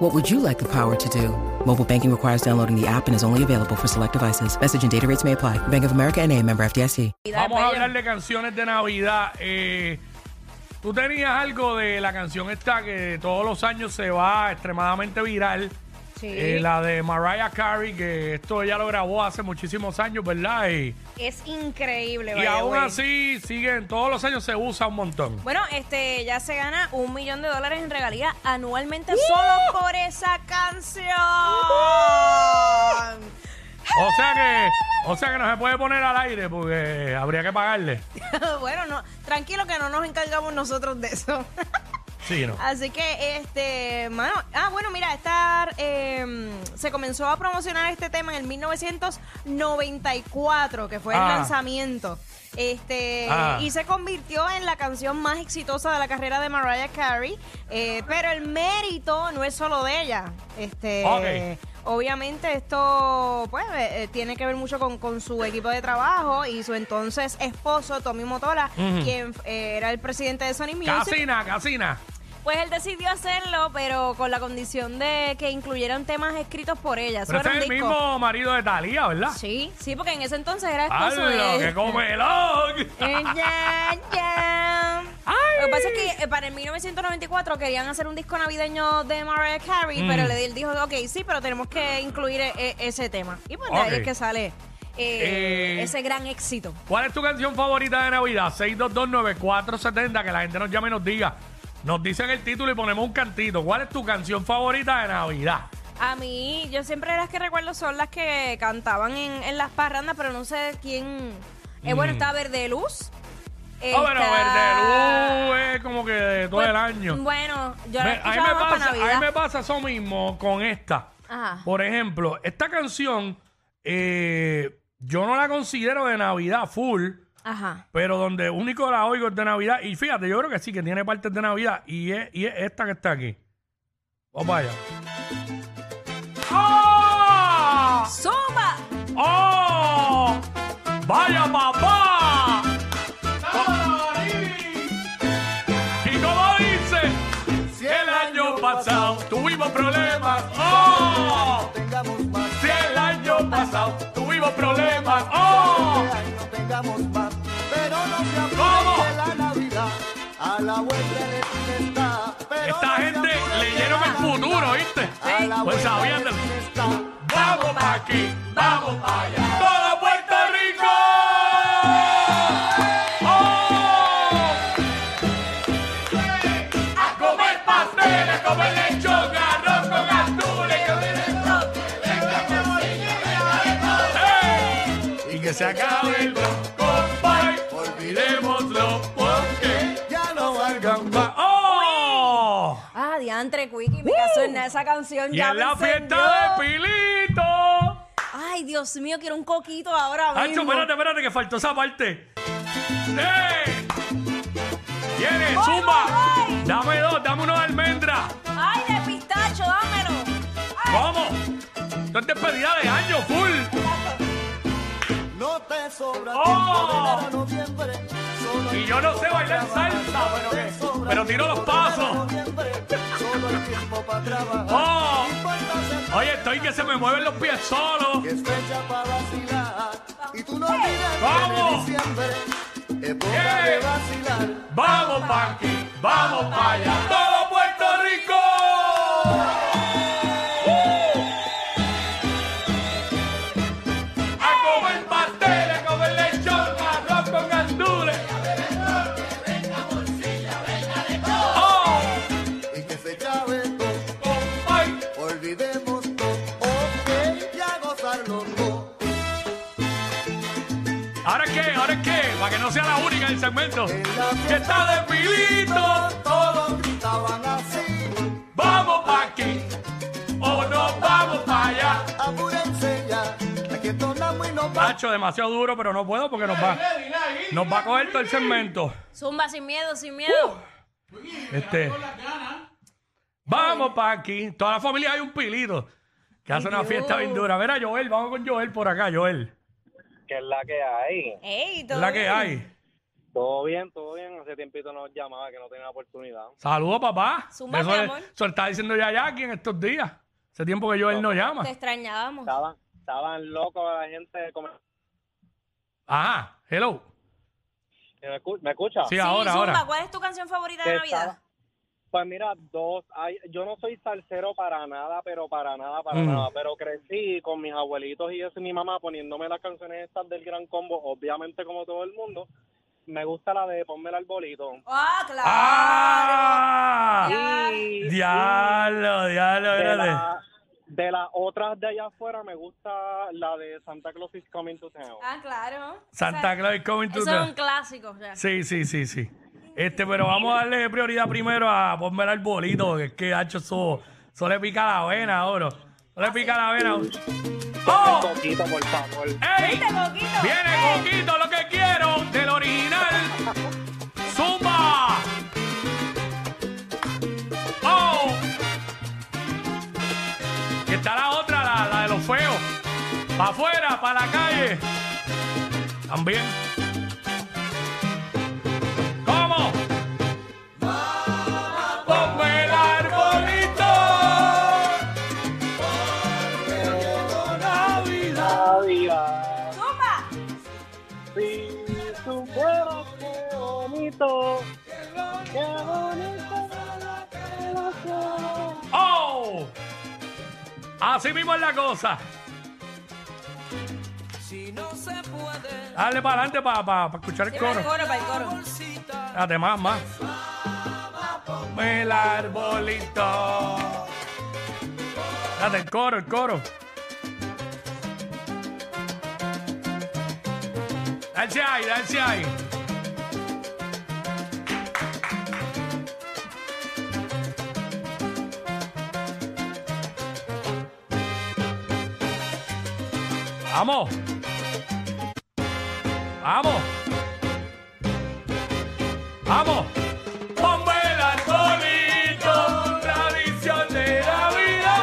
What would you like the power to do? Mobile banking requires downloading the app and is only available for select devices. Message and data rates may apply. Bank of America and a member FDIC. Vamos a hablar de canciones de Navidad. Eh, Tú tenías algo de la canción esta que todos los años se va extremadamente viral. Sí. Eh, la de Mariah Carey, que esto ella lo grabó hace muchísimos años, ¿verdad? Y, Es increíble, y aún way. así siguen, todos los años se usa un montón. Bueno, este ya se gana un millón de dólares en regalía anualmente solo por esa canción. O sea que, o sea que no se puede poner al aire porque habría que pagarle. bueno, no, tranquilo que no nos encargamos nosotros de eso. Sí, ¿no? Así que, este, mano, ah, bueno, mira, esta, eh, se comenzó a promocionar este tema en el 1994, que fue el Ah. lanzamiento. Este, Ah. y se convirtió en la canción más exitosa de la carrera de Mariah Carey. eh, pero el mérito no es solo de ella. Este, Ok. Obviamente esto pues eh, eh, tiene que ver mucho con, con su equipo de trabajo y su entonces esposo Tommy Motola, Ujú. quien eh, era el presidente de Sony Music. Casina, casina. Pues él decidió hacerlo, pero con la condición de que incluyeran temas escritos por ella. Eso Pero era es un el disco. mismo marido de Talía, ¿verdad? Sí, sí, porque en ese entonces era esposo ¡Hala, de qué comelón! Eh, ya, ya. Lo que pasa es que eh, para el 1994 querían hacer un disco navideño de Mariah Carey, Mm. pero le él dijo, ok, sí, pero tenemos que incluir eh, eh, ese tema. Y pues de ahí es que sale eh, Eh, ese gran éxito. ¿Cuál es tu canción favorita de Navidad? 6229470, que la gente nos llame y nos diga. Nos dicen el título y ponemos un cantito. ¿Cuál es tu canción favorita de Navidad? A mí, yo siempre las que recuerdo son las que cantaban en, en las parrandas, pero no sé quién. Eh, Bueno, Mm. está Verde Luz. Oh, pero está- Verde Luz es como que de todo Pues, el año. Bueno, yo la Me- a, mí escuchaba me más para pasa, a mí me pasa eso mismo con esta. Ajá. Por ejemplo, esta canción eh, yo no la considero de Navidad full, Ajá. pero donde único la oigo es de Navidad. Y fíjate, yo creo que sí, que tiene partes de Navidad. Y es, y es esta que está aquí. Vamos allá. ¡Zumba! ¡Oh! ¡Vaya papá! Y como dice, si el año pasado tuvimos problemas, ¡oh! Si el año pasado tuvimos problemas, ¡oh! año tengamos ¿Cómo? a la vuelta de está. Esta gente leyeron el futuro, ¿viste? a la Pues sabían del-. Vamos pa' aquí, vamos pa' allá. ¡Todo Puerto Rico! ¡Oh! A comer pasteles, a comer lechón, arroz con gandules. ¡Ey! Y que se acabe el Diantre, Quickie, me casó en esa canción. Y ya en me la encendió. fiesta de Pilito. Ay, Dios mío, quiero un coquito ahora Hacho, mismo. espérate, espérate, que faltó esa parte. ¡Eh! ¡Viene, Voy, zumba! voy, voy. Dame dos, dame uno de almendra. Ay, de pistacho, dámelo. Ay, ¿Cómo? Esto es despedida de año, full. No te sobra ¡Oh! tiempo de. Solo Y yo no sé bailar salsa, pero, tiro los pasos. Solo. ¡Oh! Oye, estoy que se me mueven los pies es que ¡Vamos! vacilar. Vamos pa' aquí, vamos pa' allá. Que está de pilito. Todos gritaban así. Vamos pa' aquí. O nos vamos pa' allá. Apúrense ya. Aquí entonamos y nos vamos. Hacho, demasiado duro, pero no puedo porque nos va. nos va a coger todo el segmento. Zumba sin miedo, sin miedo. Este. Vamos para aquí. Toda la familia hay un pilito que hace una fiesta bien dura. Mira, Joel, vamos con Joel por acá, Joel. que es la que hay. Ey, Es todo la que hay. Todo bien, todo bien. Hace tiempito nos llamaba que no tenía oportunidad. Saludos, papá. Zumba, eso, mi amor. eso diciendo ya ya aquí en estos días. Hace tiempo que Joel no llama. Te extrañábamos. Estaban, estaban locos la gente. comer- Ajá, hello. ¿Me, escu- me escucha? Sí, ahora, Zumba, ahora. ¿cuál es tu canción favorita de Navidad? estaba- Pues mira, dos. Hay, yo no soy salsero para nada, pero para nada, para Mm. nada. Pero crecí con mis abuelitos y eso y mi mamá poniéndome las canciones estas del Gran Combo, obviamente como todo el mundo. Me gusta la de Ponme el arbolito. Ah, claro. ¡Ah! Y, Diablo, diablo, de, la- de las otras de allá afuera me gusta la de Santa Claus is Coming to Town. Ah, claro. Santa Claus is coming to Eso es town. un clásico. ya. Sí, sí, sí, sí. Este, pero vamos a darle prioridad primero a ponme el arbolito, porque es que hacho eso, eso le pica la vena ahora. Eso le pica la vena. ¡Oh! Coquito, por favor. ¡Ey! ¿Viste, Coquito? Viene ¡Ey! Coquito, lo que quiero original. ¡Zumba! ¡Oh! Y está la otra, la, la de los feos. Para afuera, para la calle. También. Así mismo es la cosa. Dale para adelante para escuchar el Sí, para el coro. para el coro. Espérate, más, más. El arbolito. Date el coro, el coro. Dale ahí, dale ahí. Vamos. Vamos. Vamos. Ponme el arbolito, tradición de la vida.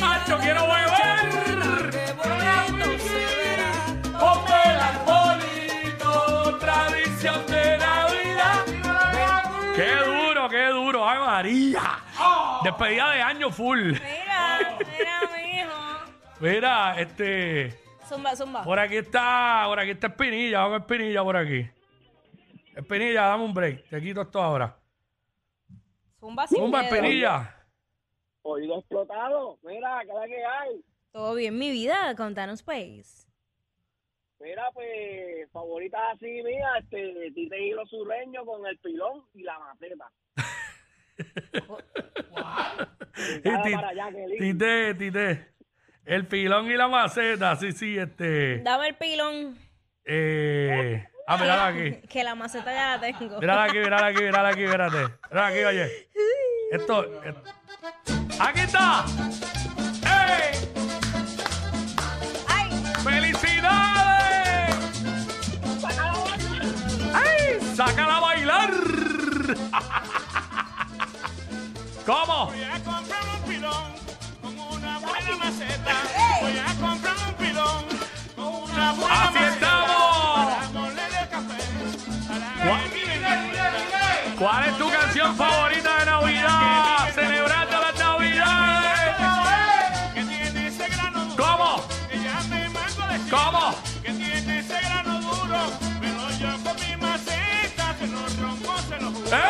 Macho, quiero beber. Ponme el arbolito, tradición de la vida. Qué duro, qué duro. Ay, María. Despedida de año full. Mira, mira. Mira, este. Zumba, zumba. Por aquí está, por aquí está Espinilla, vamos a Espinilla por aquí. Espinilla, dame un break, te quito esto ahora. Zumba sin Zumba, miedo. Espinilla. Oído explotado. Mira, ¿qué es la que hay? Todo bien, mi vida. Contanos, pues. Mira, pues, favoritas así mía, este, Tite y los sureños con el pilón y la maceta. Dale Ti- para allá, qué lindo. Tite, tite. El pilón y la maceta, sí, sí, este. Dame el pilón. Eh, ah, mírala aquí. Que la maceta ya la tengo. Mírala aquí, mírala aquí, mírala aquí, mírate. Mírala aquí, oye. Esto. esto. ¡Aquí está! ¡Ey! ¡Ay! ¡Felicidades! ¡Ay! ¡Sácala a bailar! ¿Cómo? ¡Así maceta. estamos! ¿Cuál? que mi bebida. ¿Cuál es tu canción favorita de Navidad? Celebrando las Navidades. Que tiene ese grano duro. ¿Cómo? Que ya me mango de ¿Cómo? Que tiene ese grano duro. Pero yo con mi maceta se los rompo, se los juro. ¡Eh!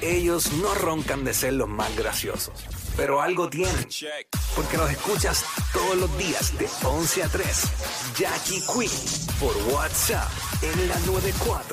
Ellos no roncan de ser los más graciosos, pero algo tienen. Porque los escuchas todos los días de 11 a 3. Jackie Quinn por WhatsApp en la 94.